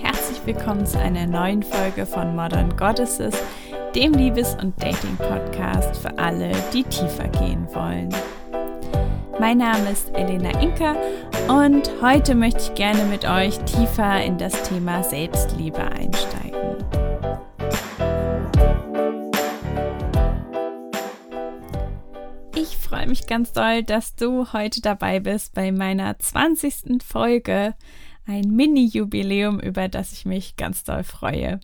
Herzlich willkommen zu einer neuen Folge von Modern Goddesses, dem Liebes- und Dating-Podcast für alle, die tiefer gehen wollen. Mein Name ist Elena Inka und heute möchte ich gerne mit euch tiefer in das Thema Selbstliebe einsteigen. Freue mich ganz doll, dass du heute dabei bist bei meiner 20. Folge. Ein Mini-Jubiläum, über das ich mich ganz doll freue.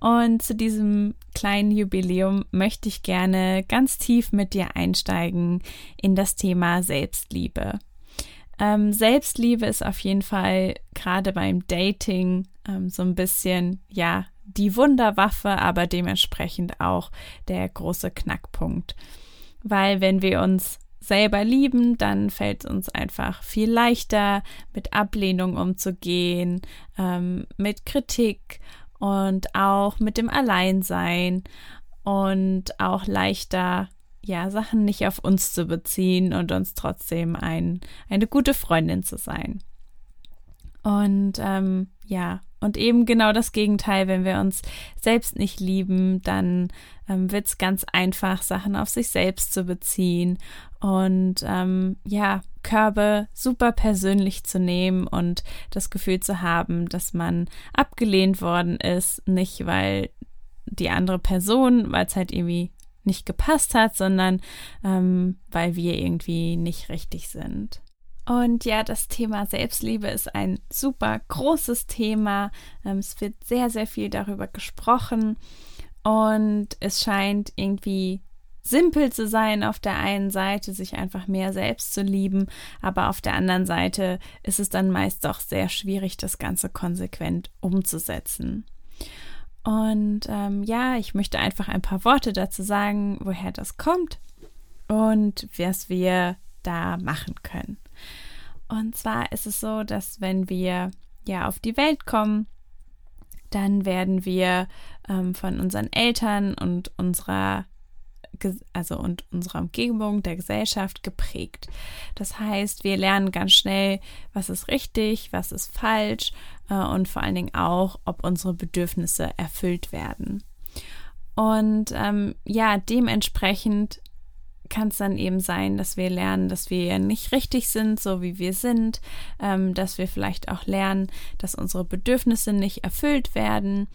Und zu diesem kleinen Jubiläum möchte ich gerne ganz tief mit dir einsteigen in das Thema Selbstliebe. Ähm, Selbstliebe ist auf jeden Fall gerade beim Dating ähm, so ein bisschen, ja, die Wunderwaffe, aber dementsprechend auch der große Knackpunkt. Weil wenn wir uns selber lieben, dann fällt es uns einfach viel leichter, mit Ablehnung umzugehen, ähm, mit Kritik und auch mit dem Alleinsein und auch leichter, ja, Sachen nicht auf uns zu beziehen und uns trotzdem ein, eine gute Freundin zu sein. Und ähm, ja, und eben genau das Gegenteil, wenn wir uns selbst nicht lieben, dann ähm, wird es ganz einfach, Sachen auf sich selbst zu beziehen und ähm, ja, Körbe super persönlich zu nehmen und das Gefühl zu haben, dass man abgelehnt worden ist, nicht weil die andere Person, weil es halt irgendwie nicht gepasst hat, sondern ähm, weil wir irgendwie nicht richtig sind. Und ja, das Thema Selbstliebe ist ein super großes Thema. Ähm, es wird sehr, sehr viel darüber gesprochen und es scheint irgendwie simpel zu sein auf der einen Seite, sich einfach mehr selbst zu lieben, aber auf der anderen Seite ist es dann meist doch sehr schwierig, das Ganze konsequent umzusetzen. Und ähm, ja, ich möchte einfach ein paar Worte dazu sagen, woher das kommt und was wir da machen können. Und zwar ist es so, dass wenn wir ja auf die Welt kommen, dann werden wir ähm, von unseren Eltern und unserer also und unserer Umgebung, der Gesellschaft geprägt. Das heißt, wir lernen ganz schnell, was ist richtig, was ist falsch äh, und vor allen Dingen auch, ob unsere Bedürfnisse erfüllt werden. Und ähm, ja, dementsprechend kann es dann eben sein, dass wir lernen, dass wir nicht richtig sind, so wie wir sind, ähm, dass wir vielleicht auch lernen, dass unsere Bedürfnisse nicht erfüllt werden.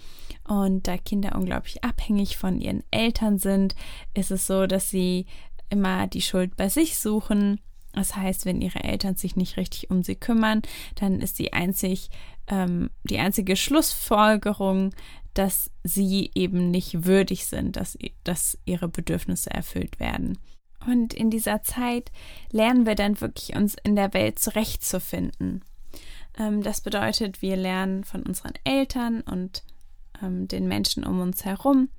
Und da Kinder unglaublich abhängig von ihren Eltern sind, ist es so, dass sie immer die Schuld bei sich suchen. Das heißt, wenn ihre Eltern sich nicht richtig um sie kümmern, dann ist die einzig ähm, die einzige Schlussfolgerung, dass sie eben nicht würdig sind, dass, dass ihre Bedürfnisse erfüllt werden. Und in dieser Zeit lernen wir dann wirklich uns in der Welt zurechtzufinden. Ähm, das bedeutet, wir lernen von unseren Eltern und ähm, den Menschen um uns herum,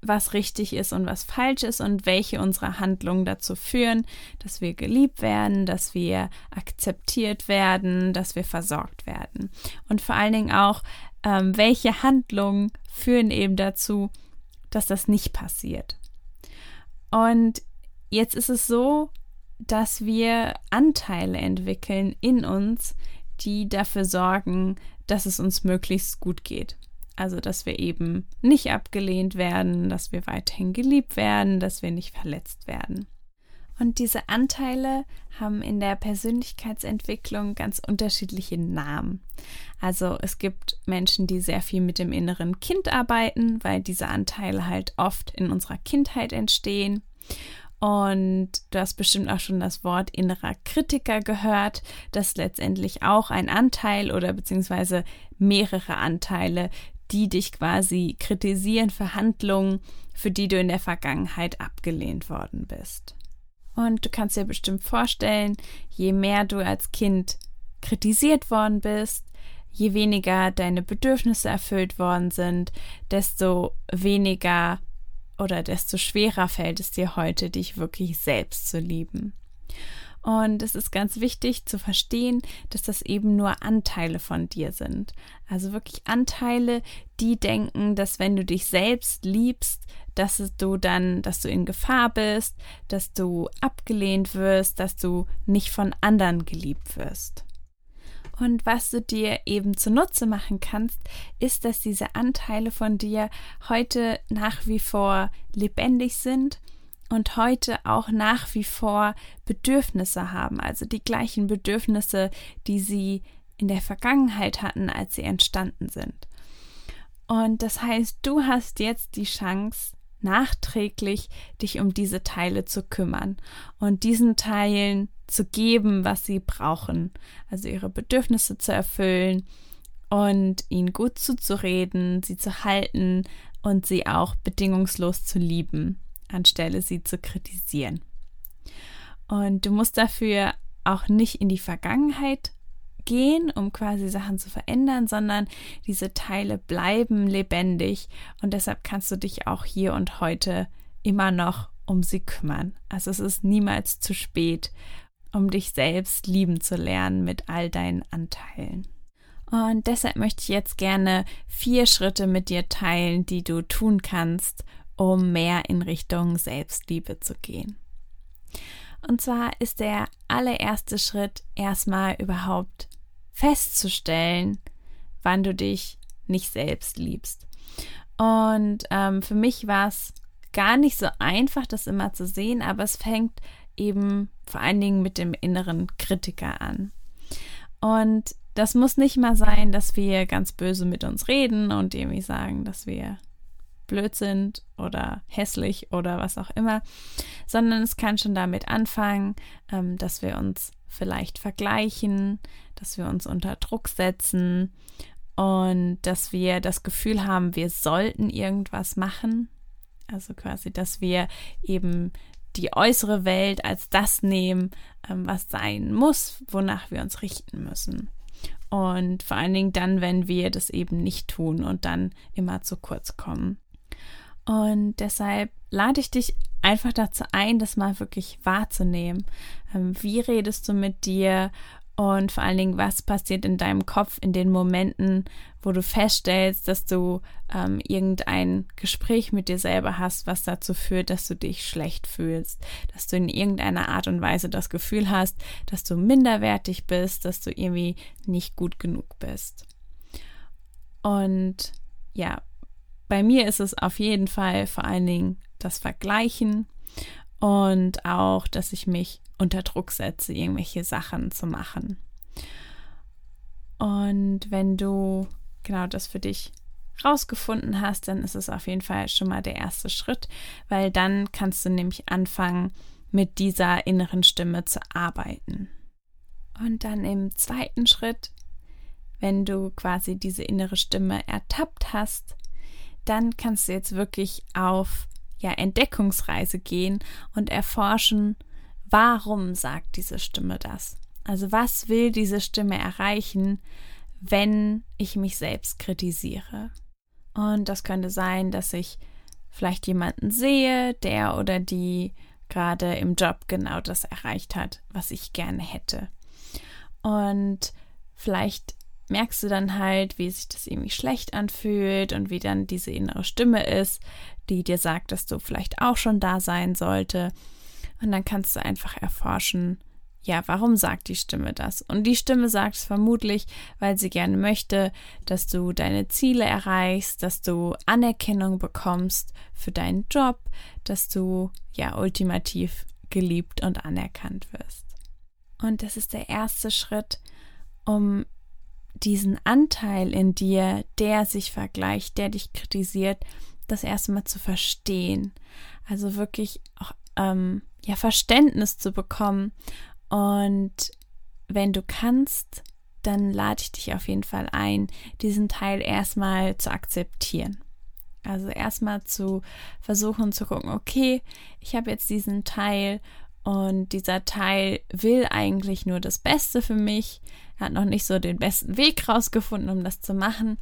was richtig ist und was falsch ist und welche unserer Handlungen dazu führen, dass wir geliebt werden, dass wir akzeptiert werden, dass wir versorgt werden. Und vor allen Dingen auch, ähm, welche Handlungen führen eben dazu, dass das nicht passiert. Und jetzt ist es so, dass wir Anteile entwickeln in uns, die dafür sorgen, dass es uns möglichst gut geht. Also, dass wir eben nicht abgelehnt werden, dass wir weiterhin geliebt werden, dass wir nicht verletzt werden. Und diese Anteile haben in der Persönlichkeitsentwicklung ganz unterschiedliche Namen. Also es gibt Menschen, die sehr viel mit dem inneren Kind arbeiten, weil diese Anteile halt oft in unserer Kindheit entstehen. Und du hast bestimmt auch schon das Wort innerer Kritiker gehört. Das letztendlich auch ein Anteil oder beziehungsweise mehrere Anteile, die dich quasi kritisieren für Handlungen, für die du in der Vergangenheit abgelehnt worden bist. Und du kannst dir bestimmt vorstellen, je mehr du als Kind kritisiert worden bist, je weniger deine Bedürfnisse erfüllt worden sind, desto weniger oder desto schwerer fällt es dir heute, dich wirklich selbst zu lieben. Und es ist ganz wichtig zu verstehen, dass das eben nur Anteile von dir sind. Also wirklich Anteile, die denken, dass wenn du dich selbst liebst, dass du dann, dass du in Gefahr bist, dass du abgelehnt wirst, dass du nicht von anderen geliebt wirst. Und was du dir eben zunutze machen kannst, ist, dass diese Anteile von dir heute nach wie vor lebendig sind und heute auch nach wie vor Bedürfnisse haben, also die gleichen Bedürfnisse, die sie in der Vergangenheit hatten, als sie entstanden sind. Und das heißt, du hast jetzt die Chance, nachträglich dich um diese Teile zu kümmern und diesen Teilen zu geben, was sie brauchen, also ihre Bedürfnisse zu erfüllen und ihnen gut zuzureden, sie zu halten und sie auch bedingungslos zu lieben, anstelle sie zu kritisieren. Und du musst dafür auch nicht in die Vergangenheit gehen, um quasi Sachen zu verändern, sondern diese Teile bleiben lebendig und deshalb kannst du dich auch hier und heute immer noch um sie kümmern. Also es ist niemals zu spät, um dich selbst lieben zu lernen mit all deinen Anteilen. Und deshalb möchte ich jetzt gerne vier Schritte mit dir teilen, die du tun kannst, um mehr in Richtung Selbstliebe zu gehen. Und zwar ist der allererste Schritt erstmal überhaupt festzustellen, wann du dich nicht selbst liebst. Und ähm, für mich war es gar nicht so einfach, das immer zu sehen, aber es fängt eben vor allen Dingen mit dem inneren Kritiker an. Und das muss nicht mal sein, dass wir ganz böse mit uns reden und irgendwie sagen, dass wir blöd sind oder hässlich oder was auch immer, sondern es kann schon damit anfangen, ähm, dass wir uns vielleicht vergleichen, dass wir uns unter Druck setzen und dass wir das Gefühl haben, wir sollten irgendwas machen. Also quasi, dass wir eben die äußere Welt als das nehmen, ähm, was sein muss, wonach wir uns richten müssen. Und vor allen Dingen dann, wenn wir das eben nicht tun und dann immer zu kurz kommen. Und deshalb lade ich dich einfach dazu ein, das mal wirklich wahrzunehmen. Ähm, wie redest du mit dir und vor allen Dingen, was passiert in deinem Kopf in den Momenten, wo du feststellst, dass du ähm, irgendein Gespräch mit dir selber hast, was dazu führt, dass du dich schlecht fühlst, dass du in irgendeiner Art und Weise das Gefühl hast, dass du minderwertig bist, dass du irgendwie nicht gut genug bist. Und ja, bei mir ist es auf jeden Fall vor allen Dingen das Vergleichen und auch, dass ich mich unter Druck setze, irgendwelche Sachen zu machen. Und wenn du genau das für dich rausgefunden hast, dann ist es auf jeden Fall schon mal der erste Schritt, weil dann kannst du nämlich anfangen, mit dieser inneren Stimme zu arbeiten. Und dann im zweiten Schritt, wenn du quasi diese innere Stimme ertappt hast, dann kannst du jetzt wirklich auf ja, Entdeckungsreise gehen und erforschen, warum sagt diese Stimme das? Also was will diese Stimme erreichen, wenn ich mich selbst kritisiere? Und das könnte sein, dass ich vielleicht jemanden sehe, der oder die gerade im Job genau das erreicht hat, was ich gerne hätte. Und vielleicht merkst du dann halt, wie sich das irgendwie schlecht anfühlt und wie dann diese innere Stimme ist, die dir sagt, dass du vielleicht auch schon da sein sollte. Und dann kannst du einfach erforschen, ja, warum sagt die Stimme das? Und die Stimme sagt es vermutlich, weil sie gerne möchte, dass du deine Ziele erreichst, dass du Anerkennung bekommst für deinen Job, dass du ja ultimativ geliebt und anerkannt wirst. Und das ist der erste Schritt, um diesen Anteil in dir, der sich vergleicht, der dich kritisiert, das erste Mal zu verstehen. Also wirklich auch ähm, ja, Verständnis zu bekommen. Und wenn du kannst, dann lade ich dich auf jeden Fall ein, diesen Teil erstmal zu akzeptieren. Also erstmal zu versuchen zu gucken, okay, ich habe jetzt diesen Teil und dieser Teil will eigentlich nur das Beste für mich. Er hat noch nicht so den besten Weg rausgefunden, um das zu machen.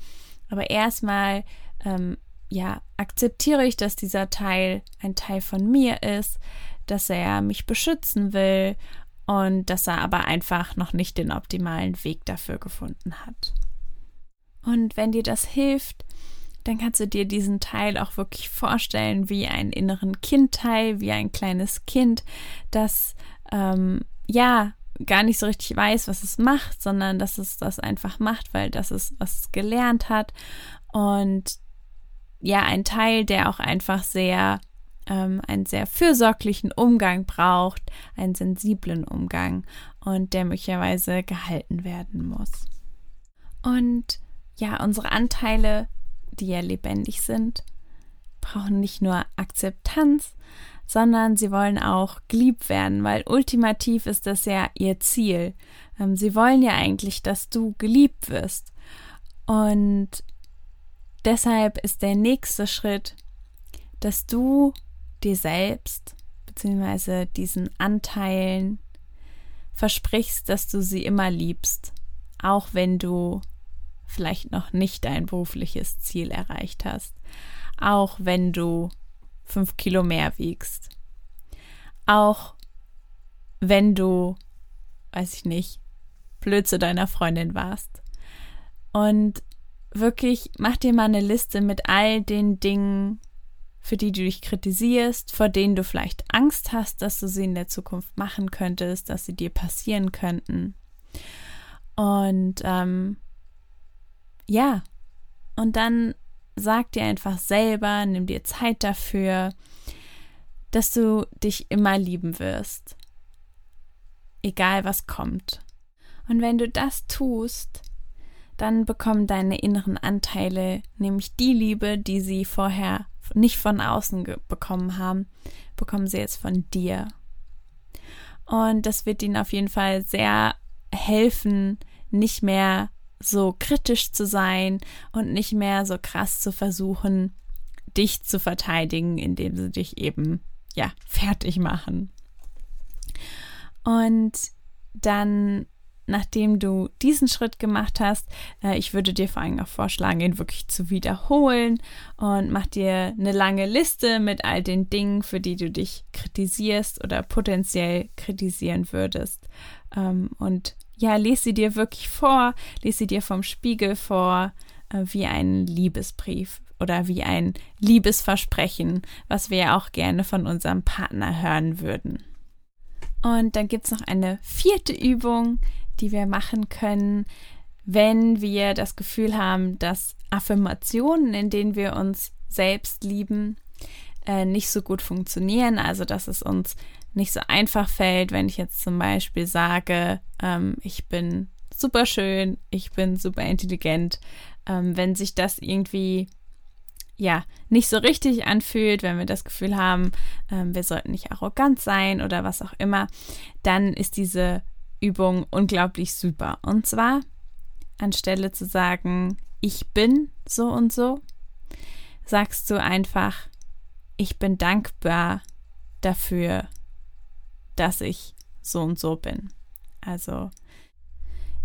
Aber erstmal, ähm, ja, akzeptiere ich, dass dieser Teil ein Teil von mir ist, dass er mich beschützen will und dass er aber einfach noch nicht den optimalen Weg dafür gefunden hat. Und wenn dir das hilft, dann kannst du dir diesen Teil auch wirklich vorstellen wie einen inneren Kindteil, wie ein kleines Kind, das ähm, ja gar nicht so richtig weiß, was es macht, sondern dass es das einfach macht, weil das ist, was es gelernt hat. Und ja, ein Teil, der auch einfach sehr ähm, einen sehr fürsorglichen Umgang braucht, einen sensiblen Umgang und der möglicherweise gehalten werden muss. Und ja, unsere Anteile die ja lebendig sind, brauchen nicht nur Akzeptanz, sondern sie wollen auch geliebt werden, weil ultimativ ist das ja ihr Ziel. Ähm, sie wollen ja eigentlich, dass du geliebt wirst. Und deshalb ist der nächste Schritt, dass du dir selbst bzw. diesen Anteilen versprichst, dass du sie immer liebst, auch wenn du vielleicht noch nicht dein berufliches Ziel erreicht hast, auch wenn du fünf Kilo mehr wiegst, auch wenn du, weiß ich nicht, blöd zu deiner Freundin warst. Und wirklich mach dir mal eine Liste mit all den Dingen, für die du dich kritisierst, vor denen du vielleicht Angst hast, dass du sie in der Zukunft machen könntest, dass sie dir passieren könnten. Und ähm, ja, und dann sag dir einfach selber, nimm dir Zeit dafür, dass du dich immer lieben wirst. Egal was kommt. Und wenn du das tust, dann bekommen deine inneren Anteile nämlich die Liebe, die sie vorher nicht von außen bekommen haben, bekommen sie jetzt von dir. Und das wird ihnen auf jeden Fall sehr helfen, nicht mehr so kritisch zu sein und nicht mehr so krass zu versuchen, dich zu verteidigen, indem sie dich eben, ja, fertig machen. Und dann, nachdem du diesen Schritt gemacht hast, äh, ich würde dir vor allem auch vorschlagen, ihn wirklich zu wiederholen und mach dir eine lange Liste mit all den Dingen, für die du dich kritisierst oder potenziell kritisieren würdest. Ähm, und ja, lese sie dir wirklich vor, lese sie dir vom Spiegel vor, äh, wie ein Liebesbrief oder wie ein Liebesversprechen, was wir ja auch gerne von unserem Partner hören würden. Und dann gibt es noch eine vierte Übung, die wir machen können, wenn wir das Gefühl haben, dass Affirmationen, in denen wir uns selbst lieben, äh, nicht so gut funktionieren, also dass es uns nicht so einfach fällt, wenn ich jetzt zum Beispiel sage, ähm, ich bin super schön, ich bin super intelligent, ähm, wenn sich das irgendwie ja nicht so richtig anfühlt, wenn wir das Gefühl haben, ähm, wir sollten nicht arrogant sein oder was auch immer, dann ist diese Übung unglaublich super. Und zwar anstelle zu sagen, ich bin so und so, sagst du einfach, ich bin dankbar dafür, dass ich so und so bin. Also,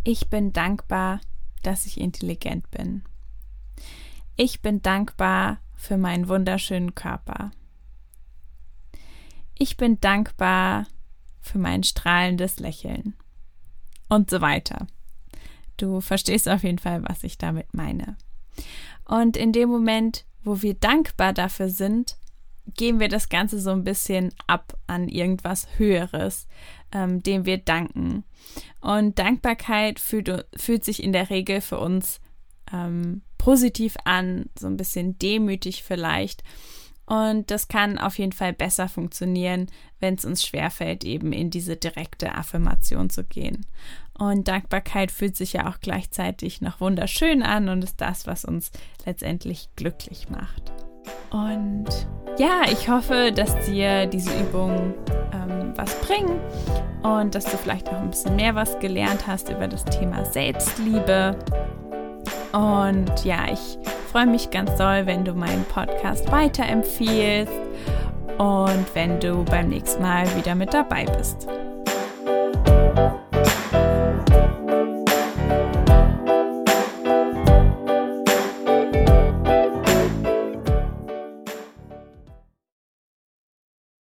ich bin dankbar, dass ich intelligent bin. Ich bin dankbar für meinen wunderschönen Körper. Ich bin dankbar für mein strahlendes Lächeln. Und so weiter. Du verstehst auf jeden Fall, was ich damit meine. Und in dem Moment, wo wir dankbar dafür sind, geben wir das Ganze so ein bisschen ab an irgendwas Höheres, ähm, dem wir danken. Und Dankbarkeit fühlt, fühlt sich in der Regel für uns ähm, positiv an, so ein bisschen demütig vielleicht. Und das kann auf jeden Fall besser funktionieren, wenn es uns schwerfällt, eben in diese direkte Affirmation zu gehen. Und Dankbarkeit fühlt sich ja auch gleichzeitig noch wunderschön an und ist das, was uns letztendlich glücklich macht. Und ja, ich hoffe, dass dir diese Übungen ähm, was bringen und dass du vielleicht auch ein bisschen mehr was gelernt hast über das Thema Selbstliebe. Und ja, ich freue mich ganz doll, wenn du meinen Podcast weiterempfiehlst und wenn du beim nächsten Mal wieder mit dabei bist.